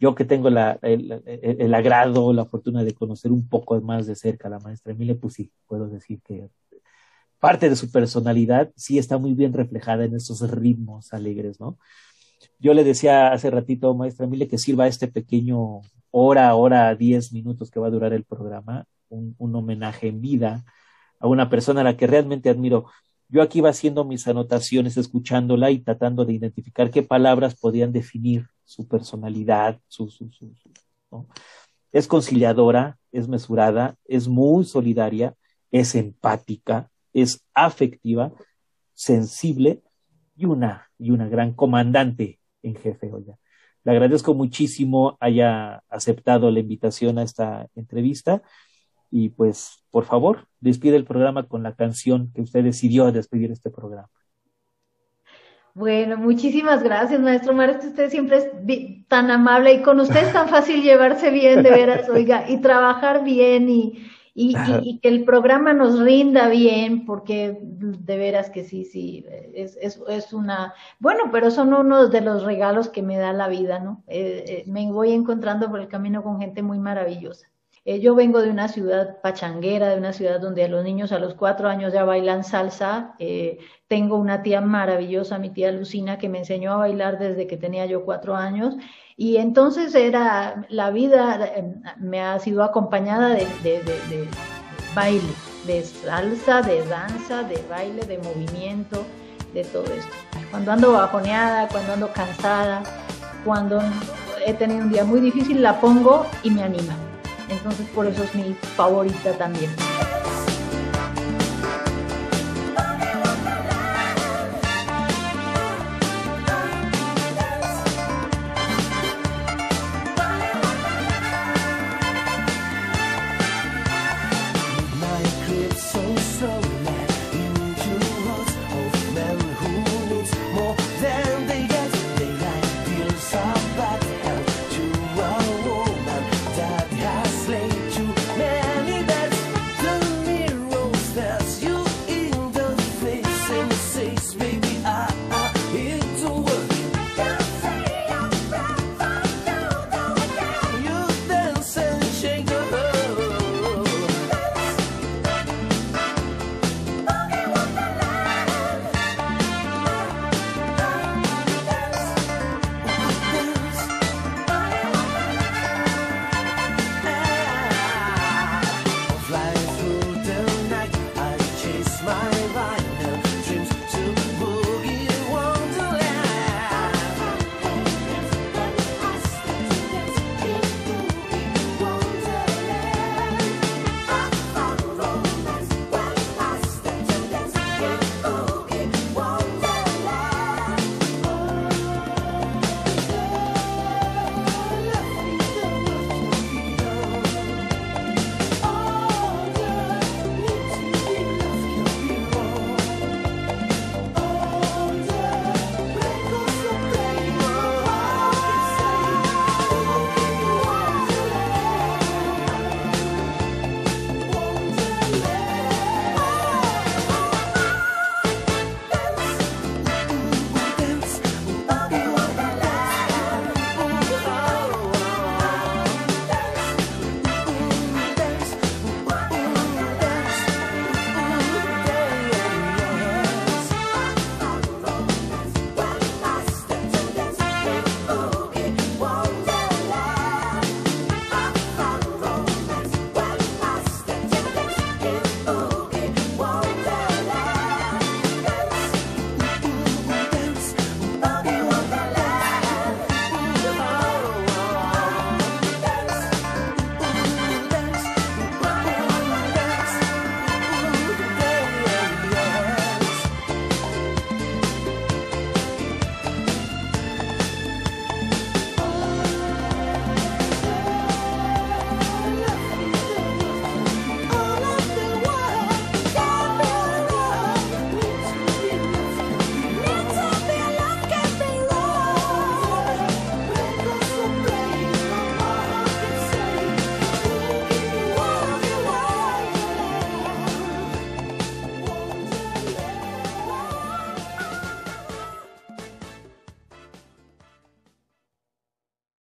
yo que tengo el, agrado, la fortuna de conocer un poco más de cerca a la maestra Emilia, pues sí, puedo decir que parte de su personalidad sí está muy bien reflejada en esos ritmos alegres, ¿no? Yo le decía hace ratito, maestra Emilia, que sirva este pequeño hora, hora, diez minutos que va a durar el programa, un homenaje en vida a una persona a la que realmente admiro. Yo aquí iba haciendo mis anotaciones, escuchándola y tratando de identificar qué palabras podían definir su personalidad, su, su, su, ¿no? Es conciliadora, es mesurada, es muy solidaria, es empática, es afectiva, sensible y una, y una gran comandante en jefe. Le agradezco muchísimo haya aceptado la invitación a esta entrevista y pues, por favor, despide el programa con la canción que usted decidió despedir este programa. Bueno, muchísimas gracias, maestro Maestro. Usted siempre es tan amable y con usted es tan fácil llevarse bien, de veras, oiga, y trabajar bien y, y, que el programa nos rinda bien, porque de veras que sí, sí, es, es, es una... Bueno, pero son unos de los regalos que me da la vida, ¿no? Eh, eh, me voy encontrando por el camino con gente muy maravillosa. Eh, yo vengo de una ciudad pachanguera, de una ciudad donde a los niños a los cuatro años ya bailan salsa. Eh, tengo una tía maravillosa, mi tía Lucina, que me enseñó a bailar desde que tenía yo cuatro años. Y entonces era, la vida eh, me ha sido acompañada de baile, de salsa, de danza, de baile, de movimiento, de todo esto. Cuando ando bajoneada, cuando ando cansada, cuando he tenido un día muy difícil, la pongo y me anima. Entonces por eso es mi favorita también.